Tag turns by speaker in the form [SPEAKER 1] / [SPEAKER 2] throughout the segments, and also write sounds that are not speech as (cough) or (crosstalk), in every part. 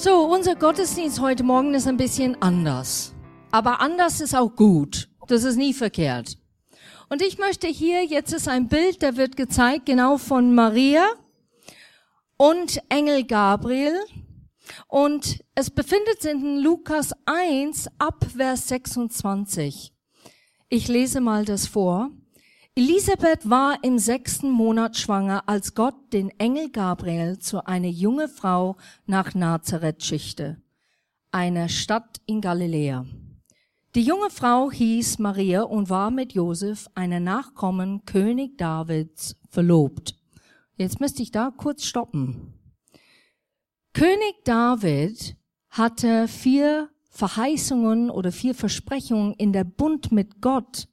[SPEAKER 1] So, unser Gottesdienst heute Morgen ist ein bisschen anders. Aber anders ist auch gut. Das ist nie verkehrt. Und ich möchte hier, jetzt ist ein Bild, da wird gezeigt, genau von Maria und Engel Gabriel. Und es befindet sich in Lukas 1 ab Vers 26. Ich lese mal das vor. Elisabeth war im sechsten Monat schwanger, als Gott den Engel Gabriel zu einer junge Frau nach Nazareth schickte, einer Stadt in Galiläa. Die junge Frau hieß Maria und war mit Josef, einer Nachkommen König Davids, verlobt. Jetzt müsste ich da kurz stoppen. König David hatte vier Verheißungen oder vier Versprechungen in der Bund mit Gott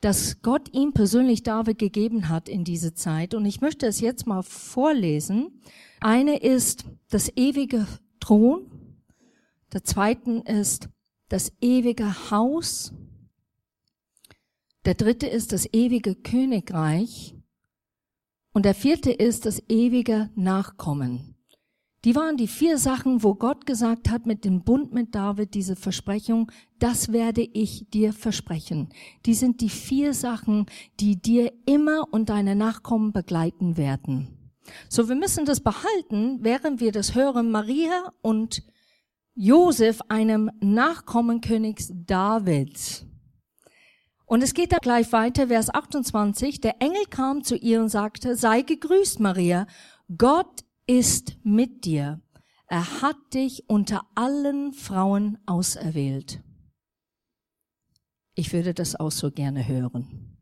[SPEAKER 1] das Gott ihm persönlich David gegeben hat in diese Zeit. Und ich möchte es jetzt mal vorlesen. Eine ist das ewige Thron. Der zweiten ist das ewige Haus. Der dritte ist das ewige Königreich. Und der vierte ist das ewige Nachkommen. Die waren die vier Sachen, wo Gott gesagt hat mit dem Bund mit David, diese Versprechung, das werde ich dir versprechen. Die sind die vier Sachen, die dir immer und deine Nachkommen begleiten werden. So, wir müssen das behalten, während wir das hören, Maria und Josef, einem Nachkommen Königs Davids. Und es geht da gleich weiter, Vers 28. Der Engel kam zu ihr und sagte, sei gegrüßt, Maria. Gott ist mit dir. Er hat dich unter allen Frauen auserwählt. Ich würde das auch so gerne hören.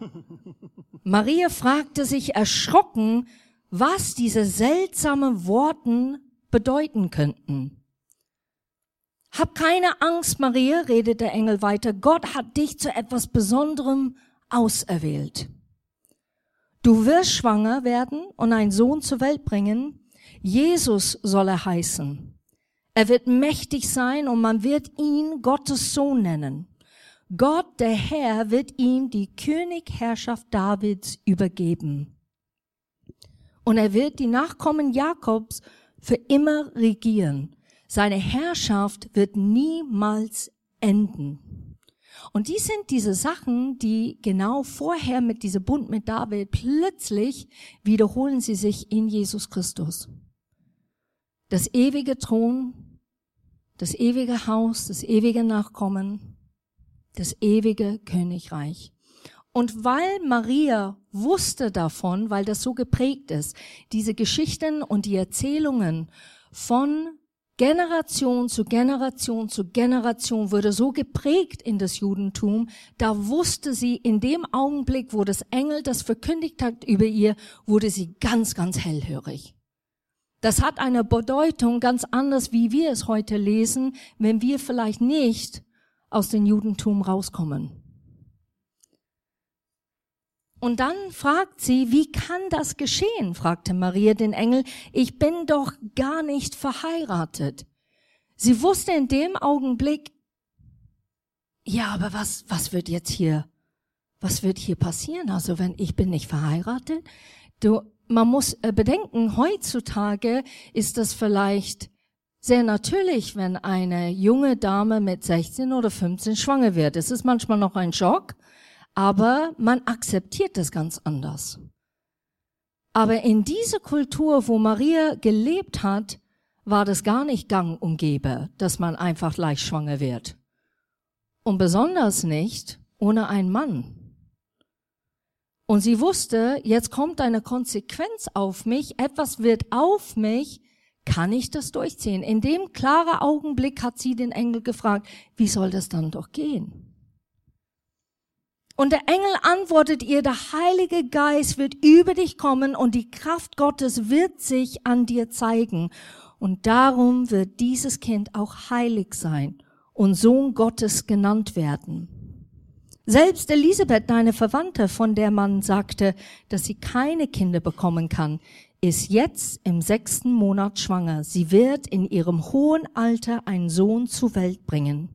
[SPEAKER 1] (laughs) Maria fragte sich erschrocken, was diese seltsamen Worten bedeuten könnten. Hab keine Angst, Maria, redet der Engel weiter. Gott hat dich zu etwas Besonderem auserwählt. Du wirst schwanger werden und einen Sohn zur Welt bringen. Jesus soll er heißen. Er wird mächtig sein und man wird ihn Gottes Sohn nennen. Gott, der Herr, wird ihm die Königherrschaft Davids übergeben. Und er wird die Nachkommen Jakobs für immer regieren. Seine Herrschaft wird niemals enden. Und die sind diese Sachen, die genau vorher mit diesem Bund mit David plötzlich wiederholen sie sich in Jesus Christus. Das ewige Thron, das ewige Haus, das ewige Nachkommen, das ewige Königreich. Und weil Maria wusste davon, weil das so geprägt ist, diese Geschichten und die Erzählungen von Generation zu Generation zu Generation wurde so geprägt in das Judentum, da wusste sie in dem Augenblick, wo das Engel das verkündigt hat über ihr, wurde sie ganz, ganz hellhörig. Das hat eine Bedeutung ganz anders, wie wir es heute lesen, wenn wir vielleicht nicht aus dem Judentum rauskommen. Und dann fragt sie, wie kann das geschehen? fragte Maria den Engel. Ich bin doch gar nicht verheiratet. Sie wusste in dem Augenblick, ja, aber was, was wird jetzt hier, was wird hier passieren? Also wenn ich bin nicht verheiratet, du, man muss äh, bedenken, heutzutage ist das vielleicht sehr natürlich, wenn eine junge Dame mit 16 oder 15 schwanger wird. Es ist manchmal noch ein Schock, aber man akzeptiert das ganz anders. Aber in dieser Kultur, wo Maria gelebt hat, war das gar nicht gang und gäbe, dass man einfach leicht schwanger wird. Und besonders nicht ohne einen Mann. Und sie wusste, jetzt kommt eine Konsequenz auf mich, etwas wird auf mich, kann ich das durchziehen? In dem klaren Augenblick hat sie den Engel gefragt, wie soll das dann doch gehen? Und der Engel antwortet ihr, der Heilige Geist wird über dich kommen und die Kraft Gottes wird sich an dir zeigen. Und darum wird dieses Kind auch heilig sein und Sohn Gottes genannt werden. Selbst Elisabeth, deine Verwandte, von der man sagte, dass sie keine Kinder bekommen kann, ist jetzt im sechsten Monat schwanger. Sie wird in ihrem hohen Alter einen Sohn zur Welt bringen.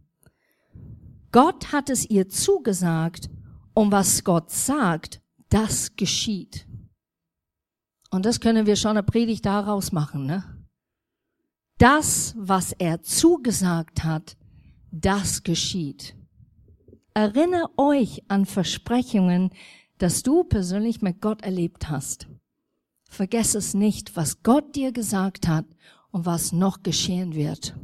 [SPEAKER 1] Gott hat es ihr zugesagt und was Gott sagt, das geschieht. Und das können wir schon eine Predigt daraus machen, ne? das, was er zugesagt hat, das geschieht. Erinnere euch an Versprechungen, dass du persönlich mit Gott erlebt hast. Vergess es nicht, was Gott dir gesagt hat und was noch geschehen wird.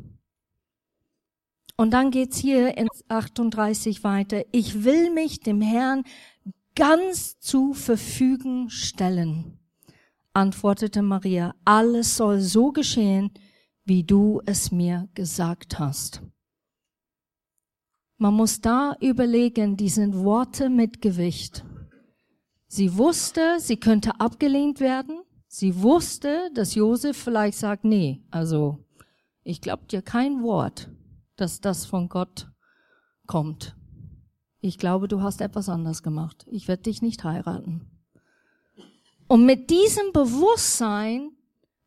[SPEAKER 1] Und dann geht's hier in 38 weiter. Ich will mich dem Herrn ganz zu Verfügen stellen, antwortete Maria. Alles soll so geschehen, wie du es mir gesagt hast. Man muss da überlegen, die sind Worte mit Gewicht. Sie wusste, sie könnte abgelehnt werden. Sie wusste, dass Josef vielleicht sagt, nee, also ich glaub dir kein Wort, dass das von Gott kommt. Ich glaube, du hast etwas anders gemacht. Ich werde dich nicht heiraten. Und mit diesem Bewusstsein,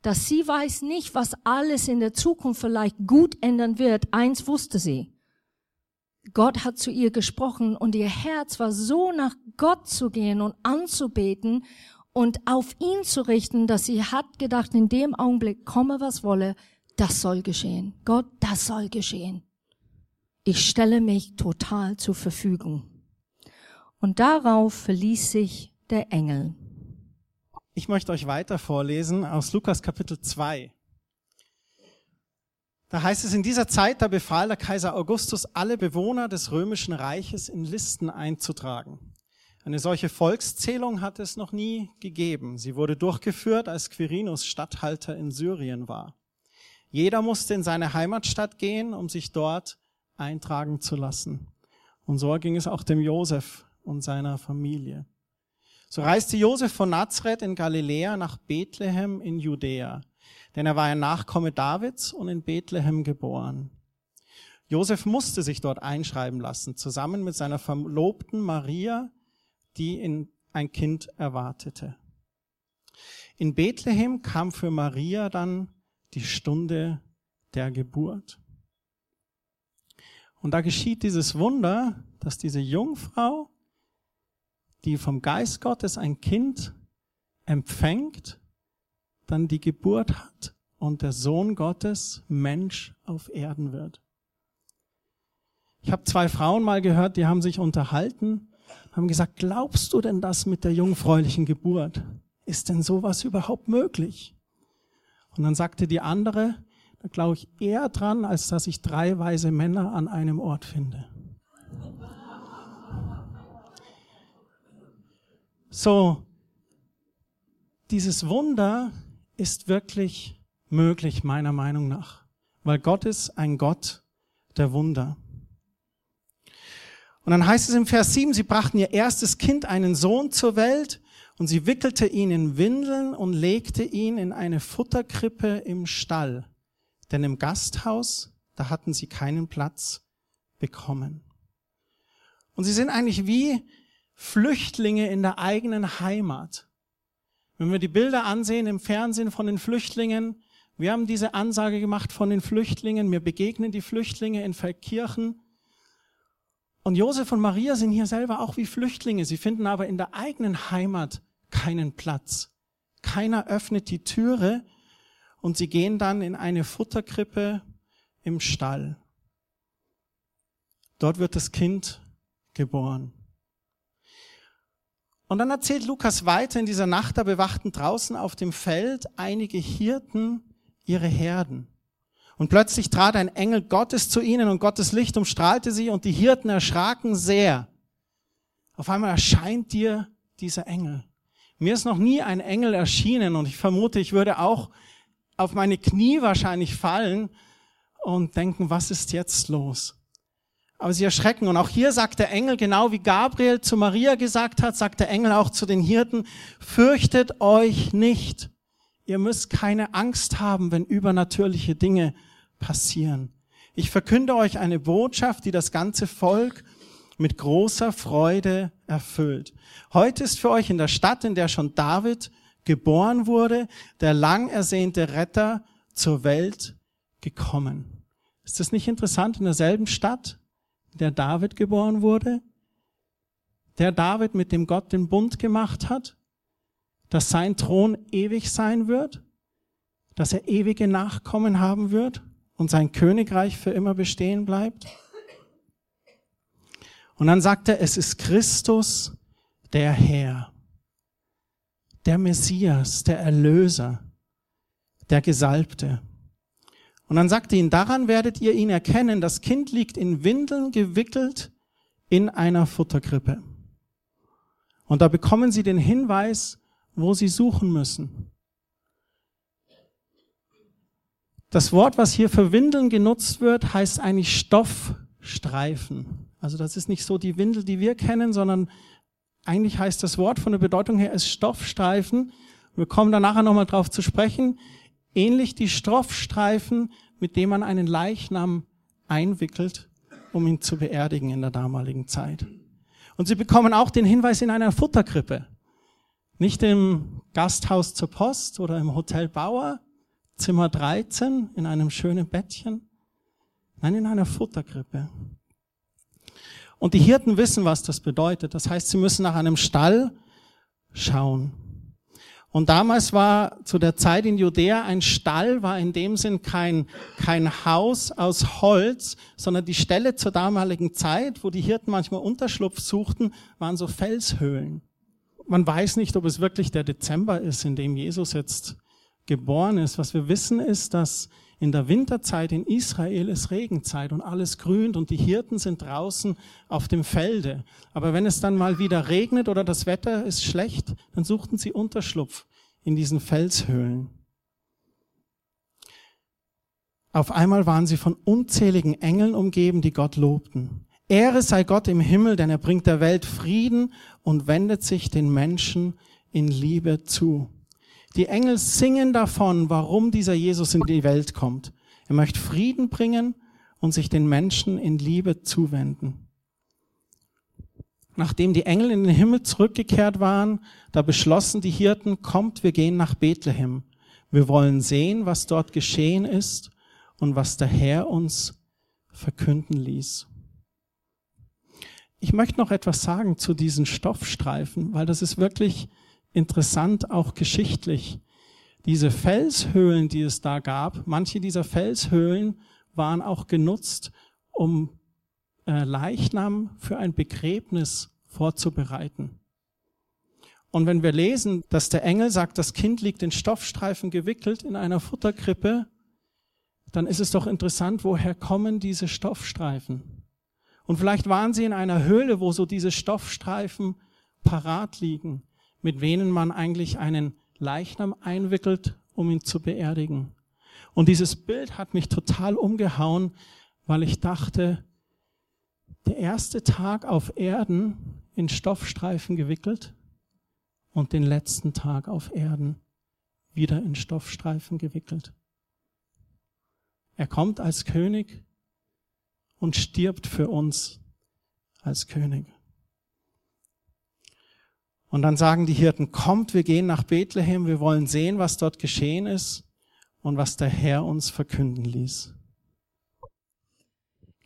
[SPEAKER 1] dass sie weiß nicht, was alles in der Zukunft vielleicht gut ändern wird, eins wusste sie. Gott hat zu ihr gesprochen und ihr Herz war so nach Gott zu gehen und anzubeten und auf ihn zu richten, dass sie hat gedacht, in dem Augenblick, komme was wolle, das soll geschehen. Gott, das soll geschehen. Ich stelle mich total zur Verfügung. Und darauf verließ sich der Engel.
[SPEAKER 2] Ich möchte euch weiter vorlesen aus Lukas Kapitel 2. Da heißt es, in dieser Zeit, da befahl der Kaiser Augustus, alle Bewohner des römischen Reiches in Listen einzutragen. Eine solche Volkszählung hat es noch nie gegeben. Sie wurde durchgeführt, als Quirinus Statthalter in Syrien war. Jeder musste in seine Heimatstadt gehen, um sich dort eintragen zu lassen. Und so ging es auch dem Josef und seiner Familie. So reiste Josef von Nazareth in Galiläa nach Bethlehem in Judäa denn er war ein Nachkomme Davids und in Bethlehem geboren. Josef musste sich dort einschreiben lassen, zusammen mit seiner Verlobten Maria, die in ein Kind erwartete. In Bethlehem kam für Maria dann die Stunde der Geburt. Und da geschieht dieses Wunder, dass diese Jungfrau, die vom Geist Gottes ein Kind empfängt, dann die Geburt hat und der Sohn Gottes Mensch auf Erden wird. Ich habe zwei Frauen mal gehört, die haben sich unterhalten, haben gesagt, glaubst du denn das mit der jungfräulichen Geburt? Ist denn sowas überhaupt möglich? Und dann sagte die andere, da glaube ich eher dran, als dass ich drei weise Männer an einem Ort finde. So, dieses Wunder ist wirklich möglich, meiner Meinung nach. Weil Gott ist ein Gott der Wunder. Und dann heißt es im Vers 7, sie brachten ihr erstes Kind, einen Sohn zur Welt, und sie wickelte ihn in Windeln und legte ihn in eine Futterkrippe im Stall. Denn im Gasthaus, da hatten sie keinen Platz bekommen. Und sie sind eigentlich wie Flüchtlinge in der eigenen Heimat. Wenn wir die Bilder ansehen im Fernsehen von den Flüchtlingen, wir haben diese Ansage gemacht von den Flüchtlingen, mir begegnen die Flüchtlinge in Feldkirchen. Und Josef und Maria sind hier selber auch wie Flüchtlinge. Sie finden aber in der eigenen Heimat keinen Platz. Keiner öffnet die Türe und sie gehen dann in eine Futterkrippe im Stall. Dort wird das Kind geboren. Und dann erzählt Lukas weiter, in dieser Nacht, da bewachten draußen auf dem Feld einige Hirten ihre Herden. Und plötzlich trat ein Engel Gottes zu ihnen und Gottes Licht umstrahlte sie und die Hirten erschraken sehr. Auf einmal erscheint dir dieser Engel. Mir ist noch nie ein Engel erschienen und ich vermute, ich würde auch auf meine Knie wahrscheinlich fallen und denken, was ist jetzt los? aber sie erschrecken. Und auch hier sagt der Engel, genau wie Gabriel zu Maria gesagt hat, sagt der Engel auch zu den Hirten, fürchtet euch nicht. Ihr müsst keine Angst haben, wenn übernatürliche Dinge passieren. Ich verkünde euch eine Botschaft, die das ganze Volk mit großer Freude erfüllt. Heute ist für euch in der Stadt, in der schon David geboren wurde, der lang ersehnte Retter zur Welt gekommen. Ist das nicht interessant in derselben Stadt? der David geboren wurde, der David, mit dem Gott den Bund gemacht hat, dass sein Thron ewig sein wird, dass er ewige Nachkommen haben wird und sein Königreich für immer bestehen bleibt. Und dann sagt er, es ist Christus, der Herr, der Messias, der Erlöser, der Gesalbte. Und dann sagt er ihnen, daran werdet ihr ihn erkennen, das Kind liegt in Windeln gewickelt in einer Futterkrippe. Und da bekommen sie den Hinweis, wo sie suchen müssen. Das Wort, was hier für Windeln genutzt wird, heißt eigentlich Stoffstreifen. Also das ist nicht so die Windel, die wir kennen, sondern eigentlich heißt das Wort von der Bedeutung her ist Stoffstreifen. Wir kommen da nachher nochmal drauf zu sprechen. Ähnlich die Stoffstreifen, mit denen man einen Leichnam einwickelt, um ihn zu beerdigen in der damaligen Zeit. Und sie bekommen auch den Hinweis in einer Futterkrippe. Nicht im Gasthaus zur Post oder im Hotel Bauer, Zimmer 13, in einem schönen Bettchen. Nein, in einer Futterkrippe. Und die Hirten wissen, was das bedeutet. Das heißt, sie müssen nach einem Stall schauen. Und damals war zu der Zeit in Judäa ein Stall, war in dem Sinn kein, kein Haus aus Holz, sondern die Ställe zur damaligen Zeit, wo die Hirten manchmal Unterschlupf suchten, waren so Felshöhlen. Man weiß nicht, ob es wirklich der Dezember ist, in dem Jesus jetzt geboren ist. Was wir wissen ist, dass in der Winterzeit in Israel ist Regenzeit und alles grünt und die Hirten sind draußen auf dem Felde. Aber wenn es dann mal wieder regnet oder das Wetter ist schlecht, dann suchten sie Unterschlupf in diesen Felshöhlen. Auf einmal waren sie von unzähligen Engeln umgeben, die Gott lobten. Ehre sei Gott im Himmel, denn er bringt der Welt Frieden und wendet sich den Menschen in Liebe zu. Die Engel singen davon, warum dieser Jesus in die Welt kommt. Er möchte Frieden bringen und sich den Menschen in Liebe zuwenden. Nachdem die Engel in den Himmel zurückgekehrt waren, da beschlossen die Hirten, kommt, wir gehen nach Bethlehem. Wir wollen sehen, was dort geschehen ist und was der Herr uns verkünden ließ. Ich möchte noch etwas sagen zu diesen Stoffstreifen, weil das ist wirklich interessant, auch geschichtlich. Diese Felshöhlen, die es da gab, manche dieser Felshöhlen waren auch genutzt, um äh, Leichnam für ein Begräbnis vorzubereiten. Und wenn wir lesen, dass der Engel sagt, das Kind liegt in Stoffstreifen gewickelt in einer Futterkrippe, dann ist es doch interessant, woher kommen diese Stoffstreifen? Und vielleicht waren sie in einer Höhle, wo so diese Stoffstreifen parat liegen mit denen man eigentlich einen Leichnam einwickelt, um ihn zu beerdigen. Und dieses Bild hat mich total umgehauen, weil ich dachte, der erste Tag auf Erden in Stoffstreifen gewickelt und den letzten Tag auf Erden wieder in Stoffstreifen gewickelt. Er kommt als König und stirbt für uns als König. Und dann sagen die Hirten, kommt, wir gehen nach Bethlehem, wir wollen sehen, was dort geschehen ist und was der Herr uns verkünden ließ.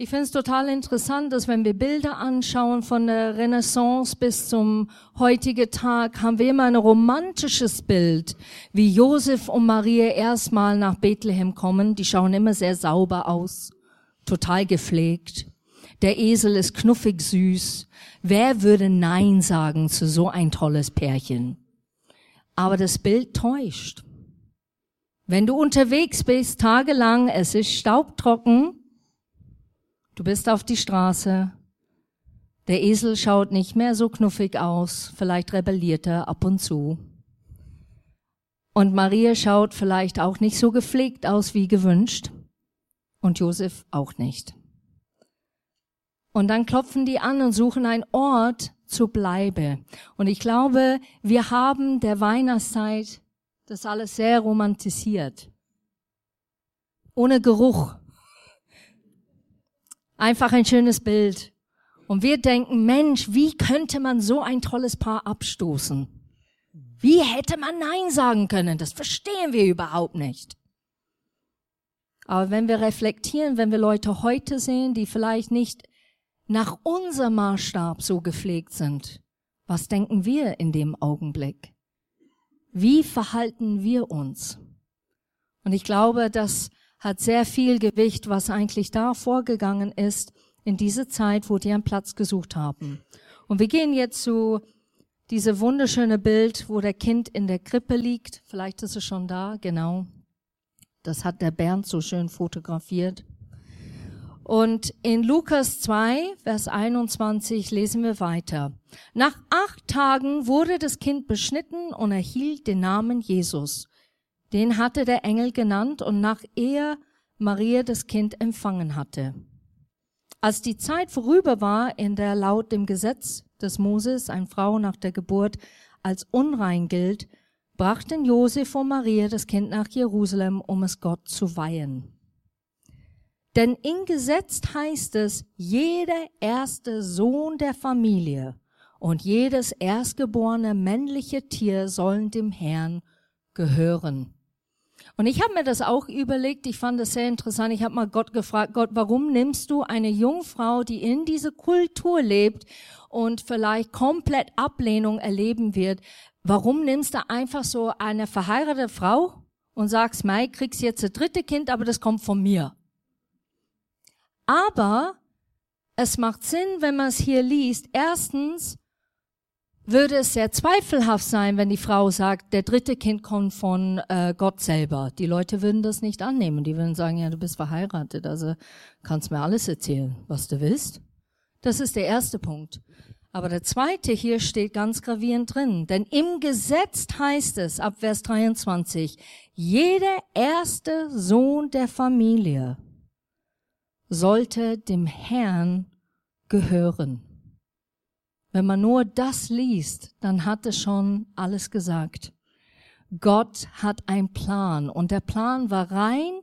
[SPEAKER 1] Ich finde es total interessant, dass wenn wir Bilder anschauen von der Renaissance bis zum heutigen Tag, haben wir immer ein romantisches Bild, wie Josef und Maria erstmal nach Bethlehem kommen. Die schauen immer sehr sauber aus, total gepflegt. Der Esel ist knuffig süß. Wer würde Nein sagen zu so ein tolles Pärchen? Aber das Bild täuscht. Wenn du unterwegs bist, tagelang, es ist staubtrocken, du bist auf die Straße, der Esel schaut nicht mehr so knuffig aus, vielleicht rebelliert er ab und zu. Und Maria schaut vielleicht auch nicht so gepflegt aus wie gewünscht. Und Josef auch nicht. Und dann klopfen die an und suchen einen Ort zu bleiben. Und ich glaube, wir haben der Weihnachtszeit das alles sehr romantisiert. Ohne Geruch. Einfach ein schönes Bild. Und wir denken, Mensch, wie könnte man so ein tolles Paar abstoßen? Wie hätte man Nein sagen können? Das verstehen wir überhaupt nicht. Aber wenn wir reflektieren, wenn wir Leute heute sehen, die vielleicht nicht nach unserem Maßstab so gepflegt sind, was denken wir in dem Augenblick? Wie verhalten wir uns? Und ich glaube, das hat sehr viel Gewicht, was eigentlich da vorgegangen ist in dieser Zeit, wo die einen Platz gesucht haben. Und wir gehen jetzt zu diese wunderschöne Bild, wo der Kind in der Krippe liegt. Vielleicht ist es schon da, genau. Das hat der Bernd so schön fotografiert. Und in Lukas 2, Vers 21 lesen wir weiter. Nach acht Tagen wurde das Kind beschnitten und erhielt den Namen Jesus. Den hatte der Engel genannt und nach er Maria das Kind empfangen hatte. Als die Zeit vorüber war, in der laut dem Gesetz des Moses eine Frau nach der Geburt als unrein gilt, brachten Josef und Maria das Kind nach Jerusalem, um es Gott zu weihen. Denn in Gesetz heißt es, jeder erste Sohn der Familie und jedes erstgeborene männliche Tier sollen dem Herrn gehören. Und ich habe mir das auch überlegt, ich fand das sehr interessant. Ich habe mal Gott gefragt, Gott, warum nimmst du eine Jungfrau, die in dieser Kultur lebt und vielleicht komplett Ablehnung erleben wird, warum nimmst du einfach so eine verheiratete Frau und sagst, Mai, kriegst jetzt das dritte Kind, aber das kommt von mir. Aber es macht Sinn, wenn man es hier liest. Erstens, würde es sehr zweifelhaft sein, wenn die Frau sagt, der dritte Kind kommt von äh, Gott selber. Die Leute würden das nicht annehmen. Die würden sagen, ja, du bist verheiratet, also kannst mir alles erzählen, was du willst. Das ist der erste Punkt. Aber der zweite hier steht ganz gravierend drin. Denn im Gesetz heißt es, ab Vers 23, jeder erste Sohn der Familie sollte dem Herrn gehören. Wenn man nur das liest, dann hat es schon alles gesagt. Gott hat einen Plan und der Plan war rein,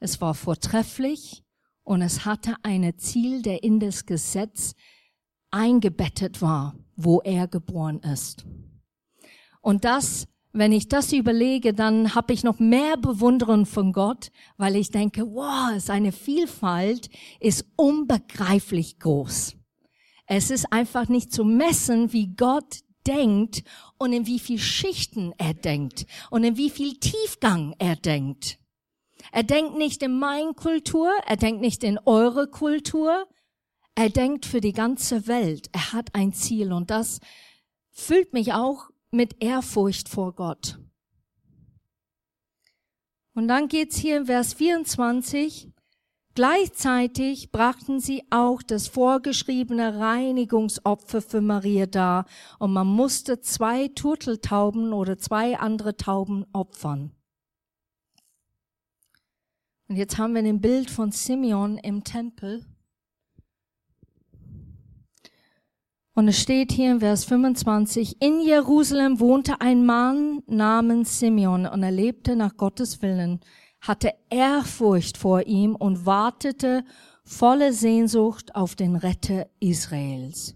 [SPEAKER 1] es war vortrefflich und es hatte ein Ziel, der in das Gesetz eingebettet war, wo er geboren ist. Und das, wenn ich das überlege, dann habe ich noch mehr Bewunderung von Gott, weil ich denke, wow, seine Vielfalt ist unbegreiflich groß. Es ist einfach nicht zu messen, wie Gott denkt und in wie viel Schichten er denkt und in wie viel Tiefgang er denkt. Er denkt nicht in meine Kultur, er denkt nicht in eure Kultur, er denkt für die ganze Welt. Er hat ein Ziel und das füllt mich auch mit Ehrfurcht vor Gott. Und dann geht's hier in Vers 24. Gleichzeitig brachten sie auch das vorgeschriebene Reinigungsopfer für Maria dar und man musste zwei Turteltauben oder zwei andere Tauben opfern. Und jetzt haben wir ein Bild von Simeon im Tempel. Und es steht hier in Vers 25, in Jerusalem wohnte ein Mann namens Simeon und er lebte nach Gottes Willen hatte Ehrfurcht vor ihm und wartete volle Sehnsucht auf den Retter Israels.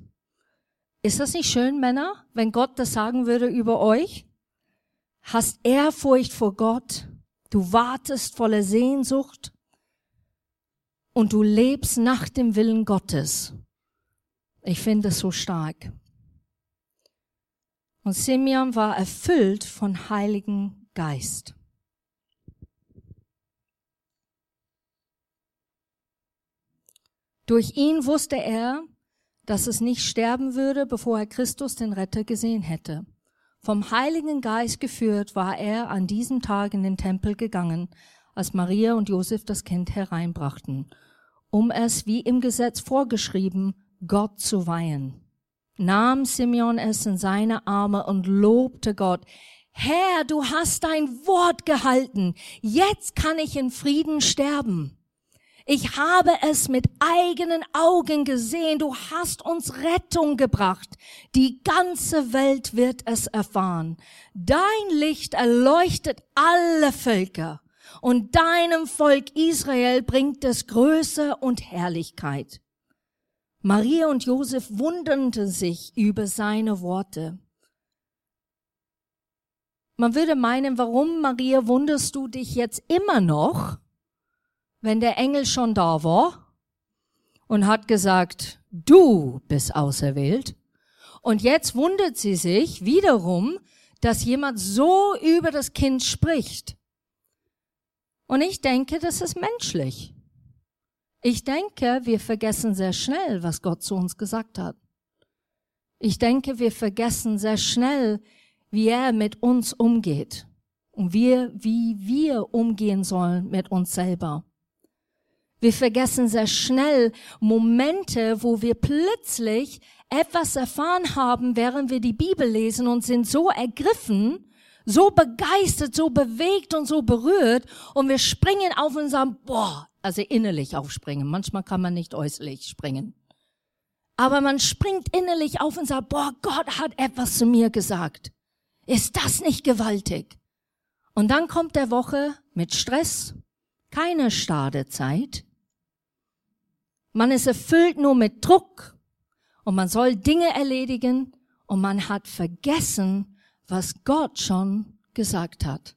[SPEAKER 1] Ist das nicht schön, Männer, wenn Gott das sagen würde über euch? Hast Ehrfurcht vor Gott, du wartest voller Sehnsucht und du lebst nach dem Willen Gottes. Ich finde es so stark. Und Simeon war erfüllt von Heiligen Geist. Durch ihn wusste er, dass es nicht sterben würde, bevor er Christus den Retter gesehen hätte. Vom Heiligen Geist geführt war er an diesem Tag in den Tempel gegangen, als Maria und Josef das Kind hereinbrachten, um es, wie im Gesetz vorgeschrieben, Gott zu weihen. Nahm Simeon es in seine Arme und lobte Gott. Herr, du hast dein Wort gehalten. Jetzt kann ich in Frieden sterben. Ich habe es mit eigenen Augen gesehen. Du hast uns Rettung gebracht. Die ganze Welt wird es erfahren. Dein Licht erleuchtet alle Völker und deinem Volk Israel bringt es Größe und Herrlichkeit. Maria und Josef wunderten sich über seine Worte. Man würde meinen, warum, Maria, wunderst du dich jetzt immer noch? Wenn der Engel schon da war und hat gesagt, du bist auserwählt. Und jetzt wundert sie sich wiederum, dass jemand so über das Kind spricht. Und ich denke, das ist menschlich. Ich denke, wir vergessen sehr schnell, was Gott zu uns gesagt hat. Ich denke, wir vergessen sehr schnell, wie er mit uns umgeht und wir, wie wir umgehen sollen mit uns selber. Wir vergessen sehr schnell Momente, wo wir plötzlich etwas erfahren haben, während wir die Bibel lesen und sind so ergriffen, so begeistert, so bewegt und so berührt und wir springen auf und sagen, boah, also innerlich aufspringen. Manchmal kann man nicht äußerlich springen. Aber man springt innerlich auf und sagt, boah, Gott hat etwas zu mir gesagt. Ist das nicht gewaltig? Und dann kommt der Woche mit Stress, keine Stadezeit. Man ist erfüllt nur mit Druck und man soll Dinge erledigen und man hat vergessen, was Gott schon gesagt hat.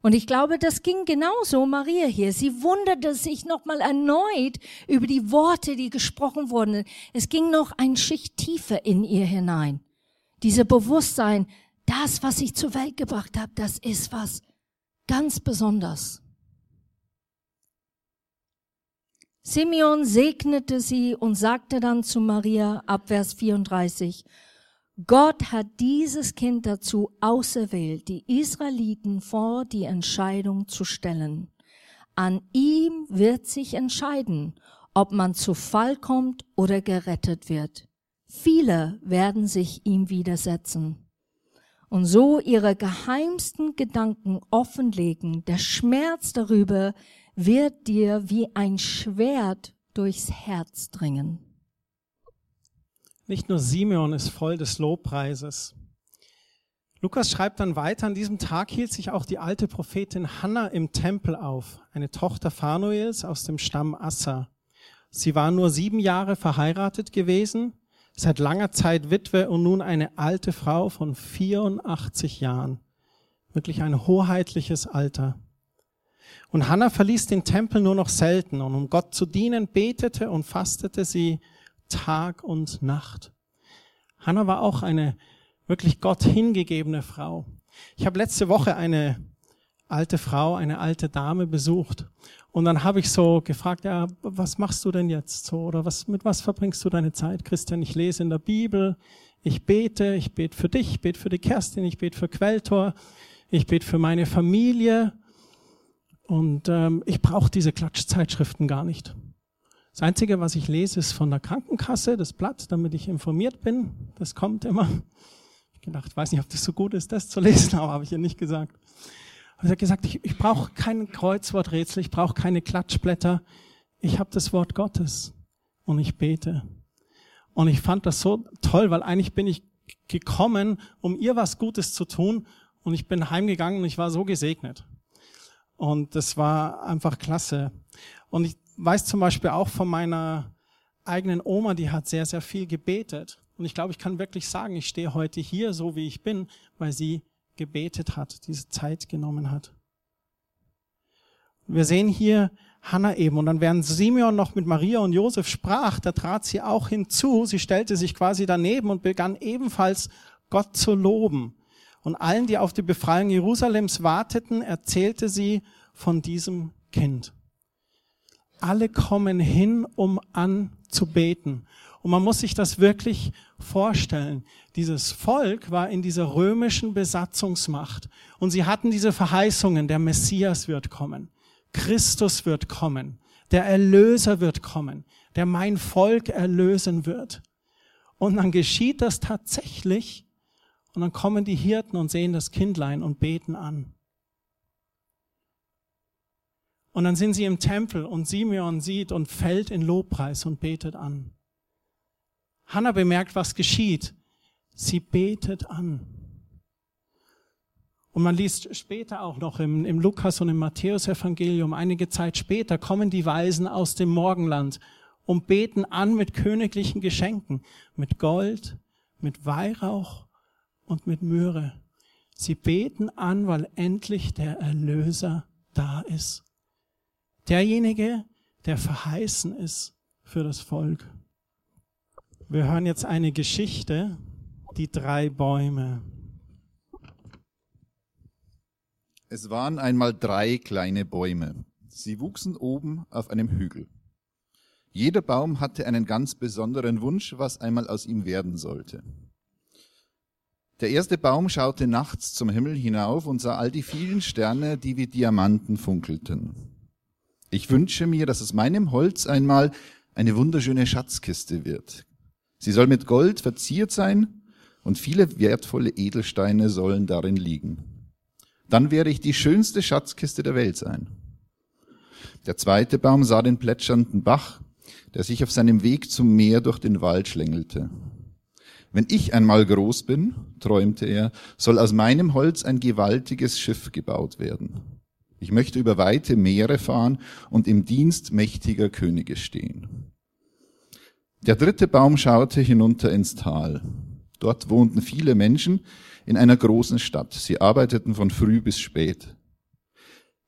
[SPEAKER 1] Und ich glaube, das ging genauso Maria hier. Sie wunderte sich nochmal erneut über die Worte, die gesprochen wurden. Es ging noch ein Schicht tiefer in ihr hinein. Diese Bewusstsein, das, was ich zur Welt gebracht habe, das ist was ganz Besonderes. Simeon segnete sie und sagte dann zu Maria ab Vers 34, Gott hat dieses Kind dazu auserwählt, die Israeliten vor die Entscheidung zu stellen. An ihm wird sich entscheiden, ob man zu Fall kommt oder gerettet wird. Viele werden sich ihm widersetzen und so ihre geheimsten Gedanken offenlegen. Der Schmerz darüber wird dir wie ein Schwert durchs Herz dringen.
[SPEAKER 2] Nicht nur Simeon ist voll des Lobpreises. Lukas schreibt dann weiter, an diesem Tag hielt sich auch die alte Prophetin Hannah im Tempel auf, eine Tochter Phanuels aus dem Stamm Assa. Sie war nur sieben Jahre verheiratet gewesen, seit langer Zeit Witwe und nun eine alte Frau von 84 Jahren. Wirklich ein hoheitliches Alter. Und Hannah verließ den Tempel nur noch selten. Und um Gott zu dienen betete und fastete sie Tag und Nacht. Hannah war auch eine wirklich Gott hingegebene Frau. Ich habe letzte Woche eine alte Frau, eine alte Dame besucht. Und dann habe ich so gefragt, ja, was machst du denn jetzt so? Oder was mit was verbringst du deine Zeit, Christian? Ich lese in der Bibel, ich bete, ich bete für dich, ich bete für die Kerstin, ich bete für Quelltor, ich bete für meine Familie und ähm, ich brauche diese Klatschzeitschriften gar nicht. Das Einzige, was ich lese, ist von der Krankenkasse, das Blatt, damit ich informiert bin. Das kommt immer. Ich gedacht, weiß nicht, ob das so gut ist, das zu lesen, (laughs) aber habe ich ihr nicht gesagt. Und sie hat gesagt, ich, ich brauche kein Kreuzworträtsel, ich brauche keine Klatschblätter. Ich habe das Wort Gottes und ich bete. Und ich fand das so toll, weil eigentlich bin ich gekommen, um ihr was Gutes zu tun. Und ich bin heimgegangen und ich war so gesegnet. Und das war einfach klasse. Und ich weiß zum Beispiel auch von meiner eigenen Oma, die hat sehr, sehr viel gebetet. Und ich glaube, ich kann wirklich sagen, ich stehe heute hier so, wie ich bin, weil sie gebetet hat, diese Zeit genommen hat. Wir sehen hier Hannah eben und dann während Simeon noch mit Maria und Josef sprach, da trat sie auch hinzu, sie stellte sich quasi daneben und begann ebenfalls Gott zu loben. Und allen, die auf die Befreiung Jerusalems warteten, erzählte sie von diesem Kind alle kommen hin, um anzubeten. Und man muss sich das wirklich vorstellen. Dieses Volk war in dieser römischen Besatzungsmacht und sie hatten diese Verheißungen, der Messias wird kommen, Christus wird kommen, der Erlöser wird kommen, der mein Volk erlösen wird. Und dann geschieht das tatsächlich und dann kommen die Hirten und sehen das Kindlein und beten an. Und dann sind sie im Tempel und Simeon sieht und fällt in Lobpreis und betet an. Hannah bemerkt, was geschieht. Sie betet an. Und man liest später auch noch im, im Lukas und im Matthäus-Evangelium, einige Zeit später kommen die Weisen aus dem Morgenland und beten an mit königlichen Geschenken, mit Gold, mit Weihrauch und mit Myrrhe. Sie beten an, weil endlich der Erlöser da ist. Derjenige, der verheißen ist für das Volk. Wir hören jetzt eine Geschichte, die drei Bäume.
[SPEAKER 3] Es waren einmal drei kleine Bäume. Sie wuchsen oben auf einem Hügel. Jeder Baum hatte einen ganz besonderen Wunsch, was einmal aus ihm werden sollte. Der erste Baum schaute nachts zum Himmel hinauf und sah all die vielen Sterne, die wie Diamanten funkelten. Ich wünsche mir, dass aus meinem Holz einmal eine wunderschöne Schatzkiste wird. Sie soll mit Gold verziert sein und viele wertvolle Edelsteine sollen darin liegen dann werde ich die schönste Schatzkiste der Welt sein. Der zweite Baum sah den plätschernden Bach, der sich auf seinem Weg zum Meer durch den Wald schlängelte. Wenn ich einmal groß bin, träumte er, soll aus meinem Holz ein gewaltiges Schiff gebaut werden. Ich möchte über weite Meere fahren und im Dienst mächtiger Könige stehen. Der dritte Baum schaute hinunter ins Tal. Dort wohnten viele Menschen, in einer großen Stadt. Sie arbeiteten von früh bis spät.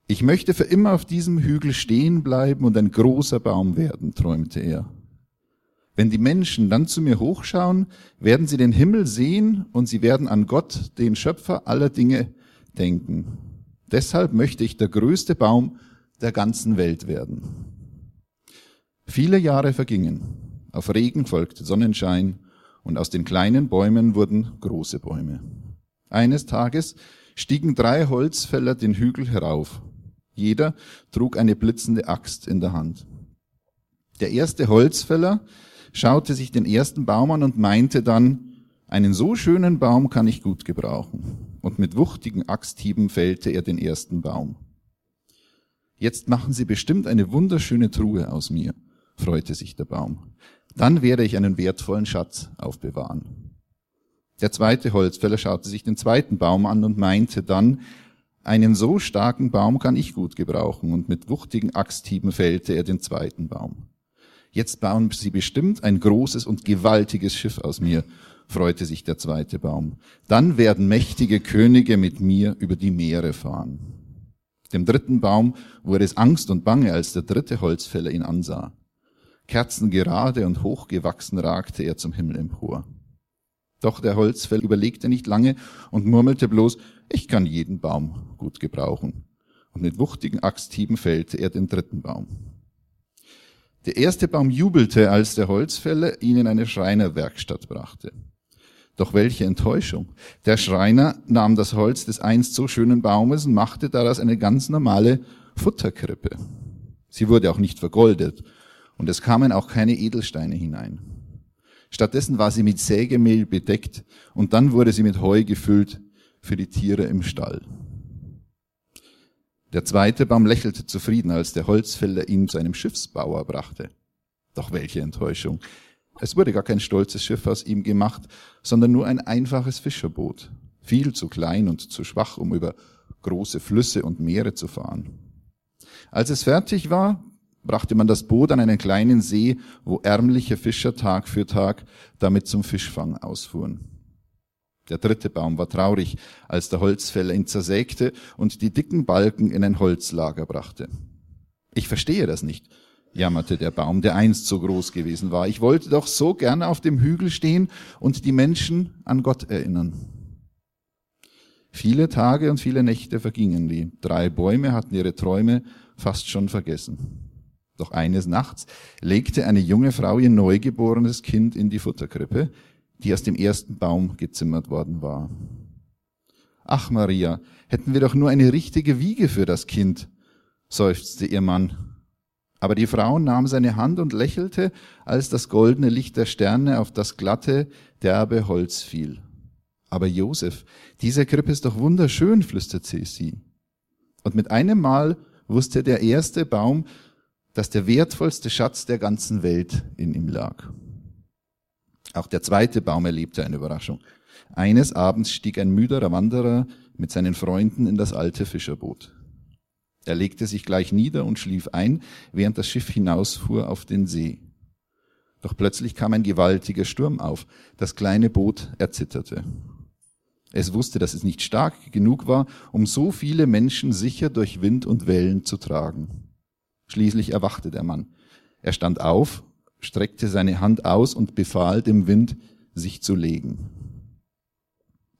[SPEAKER 3] Ich möchte für immer auf diesem Hügel stehen bleiben und ein großer Baum werden, träumte er. Wenn die Menschen dann zu mir hochschauen, werden sie den Himmel sehen und sie werden an Gott, den Schöpfer aller Dinge, denken. Deshalb möchte ich der größte Baum der ganzen Welt werden. Viele Jahre vergingen. Auf Regen folgte Sonnenschein und aus den kleinen Bäumen wurden große Bäume. Eines Tages stiegen drei Holzfäller den Hügel herauf. Jeder trug eine blitzende Axt in der Hand. Der erste Holzfäller schaute sich den ersten Baum an und meinte dann, einen so schönen Baum kann ich gut gebrauchen. Und mit wuchtigen Axthieben fällte er den ersten Baum. Jetzt machen Sie bestimmt eine wunderschöne Truhe aus mir, freute sich der Baum. Dann werde ich einen wertvollen Schatz aufbewahren. Der zweite Holzfäller schaute sich den zweiten Baum an und meinte dann, einen so starken Baum kann ich gut gebrauchen, und mit wuchtigen Axthieben fällte er den zweiten Baum. Jetzt bauen sie bestimmt ein großes und gewaltiges Schiff aus mir, freute sich der zweite Baum. Dann werden mächtige Könige mit mir über die Meere fahren. Dem dritten Baum wurde es Angst und Bange, als der dritte Holzfäller ihn ansah. Kerzengerade und hochgewachsen ragte er zum Himmel empor. Doch der Holzfäll überlegte nicht lange und murmelte bloß, ich kann jeden Baum gut gebrauchen. Und mit wuchtigen Axthieben fällte er den dritten Baum. Der erste Baum jubelte, als der Holzfäller ihn in eine Schreinerwerkstatt brachte. Doch welche Enttäuschung. Der Schreiner nahm das Holz des einst so schönen Baumes und machte daraus eine ganz normale Futterkrippe. Sie wurde auch nicht vergoldet und es kamen auch keine Edelsteine hinein. Stattdessen war sie mit Sägemehl bedeckt und dann wurde sie mit Heu gefüllt für die Tiere im Stall. Der zweite Baum lächelte zufrieden, als der Holzfäller ihn zu einem Schiffsbauer brachte. Doch welche Enttäuschung. Es wurde gar kein stolzes Schiff aus ihm gemacht, sondern nur ein einfaches Fischerboot, viel zu klein und zu schwach, um über große Flüsse und Meere zu fahren. Als es fertig war, brachte man das Boot an einen kleinen See, wo ärmliche Fischer Tag für Tag damit zum Fischfang ausfuhren. Der dritte Baum war traurig, als der Holzfäller ihn zersägte und die dicken Balken in ein Holzlager brachte. Ich verstehe das nicht, jammerte der Baum, der einst so groß gewesen war. Ich wollte doch so gerne auf dem Hügel stehen und die Menschen an Gott erinnern. Viele Tage und viele Nächte vergingen. Die drei Bäume hatten ihre Träume fast schon vergessen. Doch eines Nachts legte eine junge Frau ihr neugeborenes Kind in die Futterkrippe, die aus dem ersten Baum gezimmert worden war. Ach Maria, hätten wir doch nur eine richtige Wiege für das Kind, seufzte ihr Mann. Aber die Frau nahm seine Hand und lächelte, als das goldene Licht der Sterne auf das glatte, derbe Holz fiel. Aber Josef, diese Krippe ist doch wunderschön, flüsterte sie. Und mit einem Mal wusste der erste Baum, dass der wertvollste Schatz der ganzen Welt in ihm lag. Auch der zweite Baum erlebte eine Überraschung. Eines Abends stieg ein müderer Wanderer mit seinen Freunden in das alte Fischerboot. Er legte sich gleich nieder und schlief ein, während das Schiff hinausfuhr auf den See. Doch plötzlich kam ein gewaltiger Sturm auf. Das kleine Boot erzitterte. Es wusste, dass es nicht stark genug war, um so viele Menschen sicher durch Wind und Wellen zu tragen. Schließlich erwachte der Mann. Er stand auf, streckte seine Hand aus und befahl dem Wind, sich zu legen.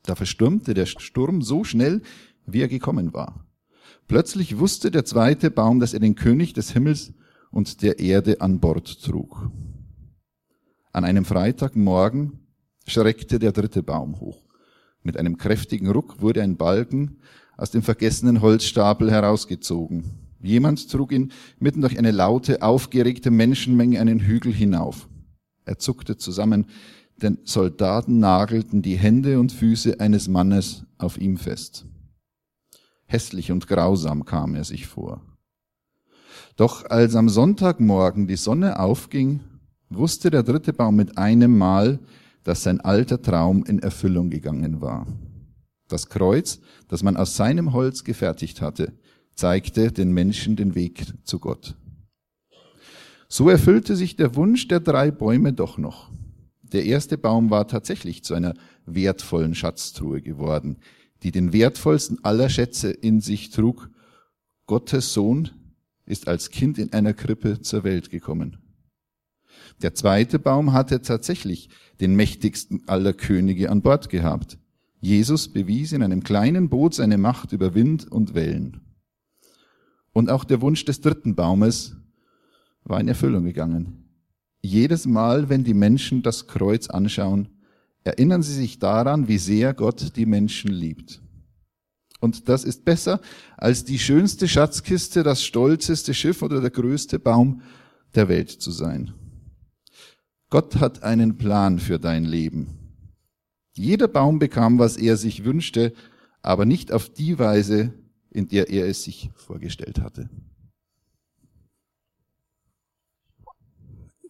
[SPEAKER 3] Da verstürmte der Sturm so schnell, wie er gekommen war. Plötzlich wusste der zweite Baum, dass er den König des Himmels und der Erde an Bord trug. An einem Freitagmorgen schreckte der dritte Baum hoch. Mit einem kräftigen Ruck wurde ein Balken aus dem vergessenen Holzstapel herausgezogen. Jemand trug ihn mitten durch eine laute, aufgeregte Menschenmenge einen Hügel hinauf. Er zuckte zusammen, denn Soldaten nagelten die Hände und Füße eines Mannes auf ihm fest. Hässlich und grausam kam er sich vor. Doch als am Sonntagmorgen die Sonne aufging, wusste der dritte Baum mit einem Mal, dass sein alter Traum in Erfüllung gegangen war. Das Kreuz, das man aus seinem Holz gefertigt hatte, zeigte den Menschen den Weg zu Gott. So erfüllte sich der Wunsch der drei Bäume doch noch. Der erste Baum war tatsächlich zu einer wertvollen Schatztruhe geworden, die den wertvollsten aller Schätze in sich trug. Gottes Sohn ist als Kind in einer Krippe zur Welt gekommen. Der zweite Baum hatte tatsächlich den mächtigsten aller Könige an Bord gehabt. Jesus bewies in einem kleinen Boot seine Macht über Wind und Wellen. Und auch der Wunsch des dritten Baumes war in Erfüllung gegangen. Jedes Mal, wenn die Menschen das Kreuz anschauen, erinnern sie sich daran, wie sehr Gott die Menschen liebt. Und das ist besser als die schönste Schatzkiste, das stolzeste Schiff oder der größte Baum der Welt zu sein. Gott hat einen Plan für dein Leben. Jeder Baum bekam, was er sich wünschte, aber nicht auf die Weise, in der er es sich vorgestellt hatte.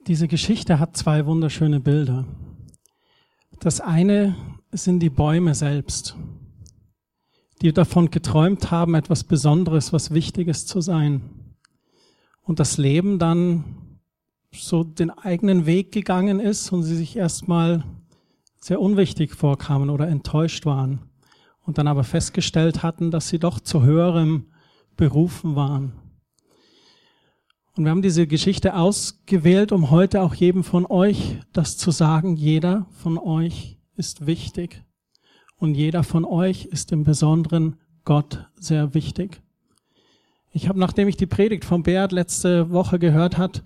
[SPEAKER 2] Diese Geschichte hat zwei wunderschöne Bilder. Das eine sind die Bäume selbst, die davon geträumt haben, etwas Besonderes, was Wichtiges zu sein. Und das Leben dann so den eigenen Weg gegangen ist und sie sich erstmal sehr unwichtig vorkamen oder enttäuscht waren und dann aber festgestellt hatten, dass sie doch zu höherem berufen waren. Und wir haben diese Geschichte ausgewählt, um heute auch jedem von euch das zu sagen, jeder von euch ist wichtig und jeder von euch ist im Besonderen Gott sehr wichtig. Ich habe, nachdem ich die Predigt von Beat letzte Woche gehört hat,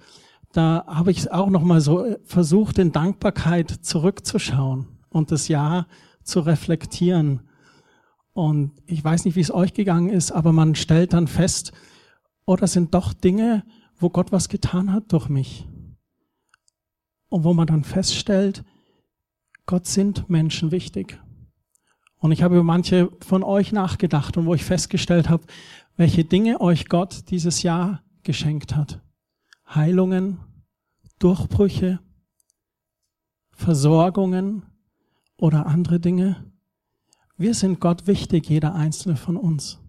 [SPEAKER 2] da habe ich auch noch mal so äh, versucht, in Dankbarkeit zurückzuschauen und das Jahr zu reflektieren. Und ich weiß nicht, wie es euch gegangen ist, aber man stellt dann fest, oh, das sind doch Dinge, wo Gott was getan hat durch mich. Und wo man dann feststellt, Gott sind Menschen wichtig. Und ich habe über manche von euch nachgedacht und wo ich festgestellt habe, welche Dinge euch Gott dieses Jahr geschenkt hat. Heilungen, Durchbrüche, Versorgungen oder andere Dinge. Wir sind Gott wichtig, jeder einzelne von uns.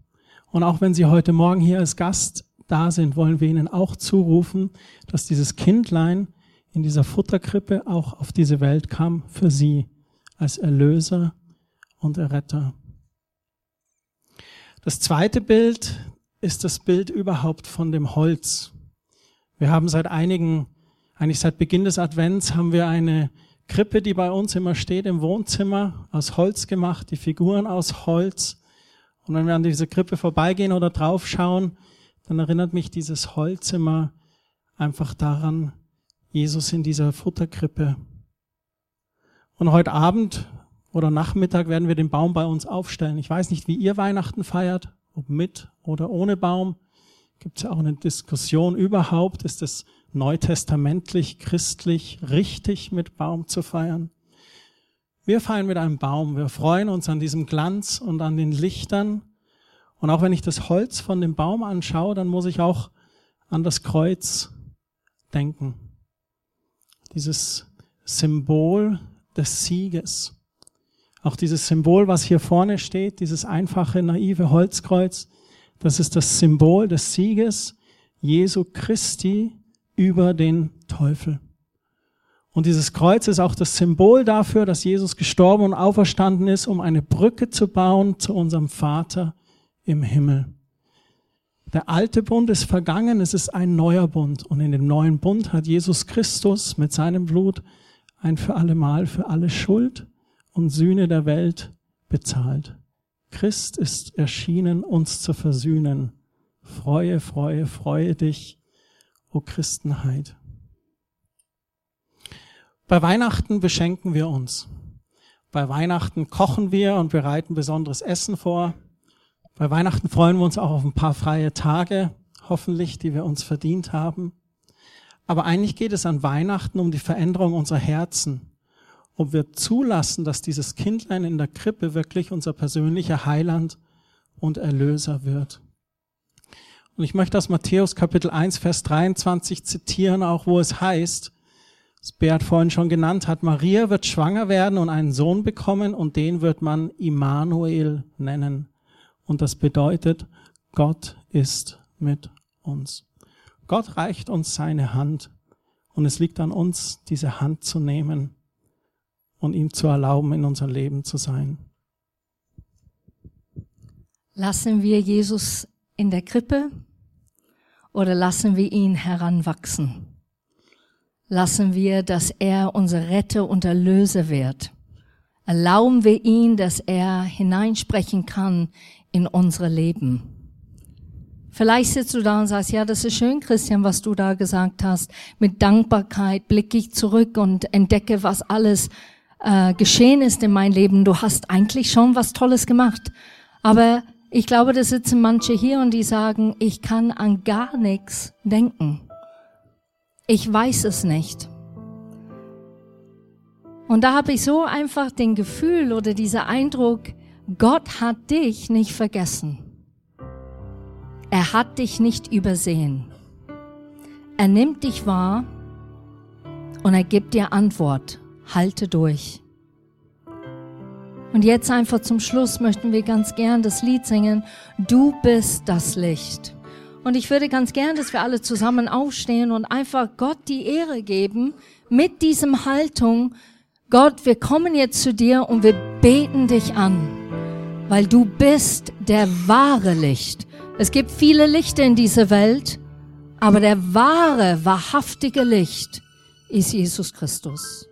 [SPEAKER 2] Und auch wenn Sie heute Morgen hier als Gast da sind, wollen wir Ihnen auch zurufen, dass dieses Kindlein in dieser Futterkrippe auch auf diese Welt kam für Sie als Erlöser und Erretter. Das zweite Bild ist das Bild überhaupt von dem Holz. Wir haben seit einigen, eigentlich seit Beginn des Advents haben wir eine Krippe, die bei uns immer steht im Wohnzimmer, aus Holz gemacht, die Figuren aus Holz. Und wenn wir an diese Krippe vorbeigehen oder draufschauen, dann erinnert mich dieses Holz immer einfach daran, Jesus in dieser Futterkrippe. Und heute Abend oder Nachmittag werden wir den Baum bei uns aufstellen. Ich weiß nicht, wie ihr Weihnachten feiert, ob mit oder ohne Baum gibt es ja auch eine Diskussion überhaupt, ist es neutestamentlich, christlich richtig mit Baum zu feiern? Wir feiern mit einem Baum. Wir freuen uns an diesem Glanz und an den Lichtern. Und auch wenn ich das Holz von dem Baum anschaue, dann muss ich auch an das Kreuz denken. Dieses Symbol des Sieges. Auch dieses Symbol, was hier vorne steht, dieses einfache, naive Holzkreuz, das ist das Symbol des Sieges Jesu Christi über den Teufel. Und dieses Kreuz ist auch das Symbol dafür, dass Jesus gestorben und auferstanden ist, um eine Brücke zu bauen zu unserem Vater im Himmel. Der alte Bund ist vergangen, es ist ein neuer Bund. Und in dem neuen Bund hat Jesus Christus mit seinem Blut ein für alle Mal für alle Schuld und Sühne der Welt bezahlt. Christ ist erschienen, uns zu versöhnen. Freue, freue, freue dich, o Christenheit. Bei Weihnachten beschenken wir uns. Bei Weihnachten kochen wir und bereiten besonderes Essen vor. Bei Weihnachten freuen wir uns auch auf ein paar freie Tage, hoffentlich, die wir uns verdient haben. Aber eigentlich geht es an Weihnachten um die Veränderung unserer Herzen, ob wir zulassen, dass dieses Kindlein in der Krippe wirklich unser persönlicher Heiland und Erlöser wird. Und ich möchte aus Matthäus Kapitel 1, Vers 23 zitieren, auch wo es heißt, das Beat vorhin schon genannt hat, Maria wird schwanger werden und einen Sohn bekommen und den wird man Immanuel nennen. Und das bedeutet, Gott ist mit uns. Gott reicht uns seine Hand und es liegt an uns, diese Hand zu nehmen und ihm zu erlauben, in unser Leben zu sein.
[SPEAKER 1] Lassen wir Jesus in der Krippe oder lassen wir ihn heranwachsen? Lassen wir, dass er unser Retter und Erlöser wird? Erlauben wir ihn, dass er hineinsprechen kann in unsere Leben? Vielleicht sitzt du da und sagst, ja, das ist schön, Christian, was du da gesagt hast. Mit Dankbarkeit blicke ich zurück und entdecke, was alles äh, geschehen ist in meinem Leben. Du hast eigentlich schon was Tolles gemacht. Aber ich glaube, da sitzen manche hier und die sagen, ich kann an gar nichts denken. Ich weiß es nicht. Und da habe ich so einfach den Gefühl oder dieser Eindruck, Gott hat dich nicht vergessen. Er hat dich nicht übersehen. Er nimmt dich wahr und er gibt dir Antwort. Halte durch. Und jetzt einfach zum Schluss möchten wir ganz gern das Lied singen. Du bist das Licht. Und ich würde ganz gern, dass wir alle zusammen aufstehen und einfach Gott die Ehre geben mit diesem Haltung. Gott, wir kommen jetzt zu dir und wir beten dich an, weil du bist der wahre Licht. Es gibt viele Lichter in dieser Welt, aber der wahre, wahrhaftige Licht ist Jesus Christus.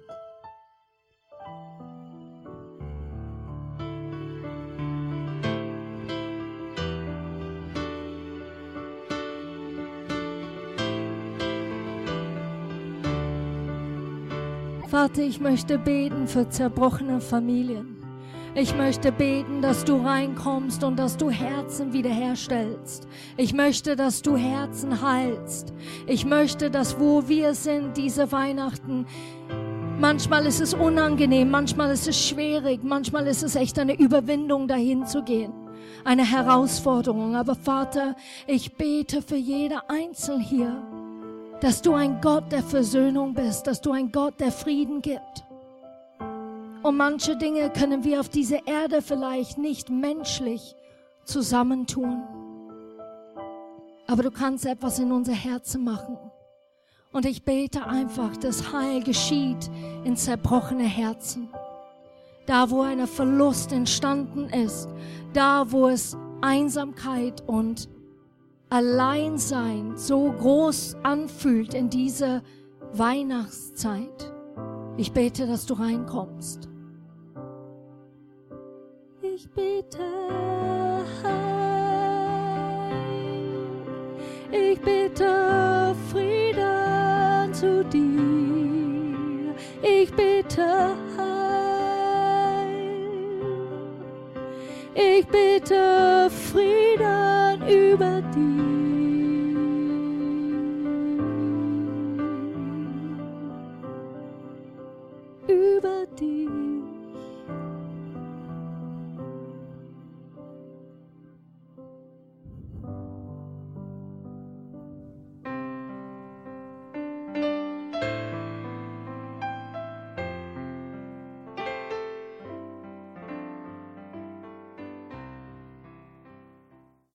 [SPEAKER 1] Vater, ich möchte beten für zerbrochene Familien. Ich möchte beten, dass du reinkommst und dass du Herzen wiederherstellst. Ich möchte, dass du Herzen heilst. Ich möchte, dass wo wir sind, diese Weihnachten, manchmal ist es unangenehm, manchmal ist es schwierig, manchmal ist es echt eine Überwindung, dahin zu gehen. Eine Herausforderung. Aber Vater, ich bete für jeder Einzel hier, dass du ein Gott der Versöhnung bist, dass du ein Gott der Frieden gibt. Und manche Dinge können wir auf dieser Erde vielleicht nicht menschlich zusammentun. Aber du kannst etwas in unser Herzen machen. Und ich bete einfach, dass Heil geschieht in zerbrochene Herzen. Da, wo ein Verlust entstanden ist, da, wo es Einsamkeit und Alleinsein so groß anfühlt in dieser Weihnachtszeit. Ich bete, dass du reinkommst ich bitte Heil. Ich bitte Frieden zu dir. Ich bitte Heil. Ich bitte Frieden über dir.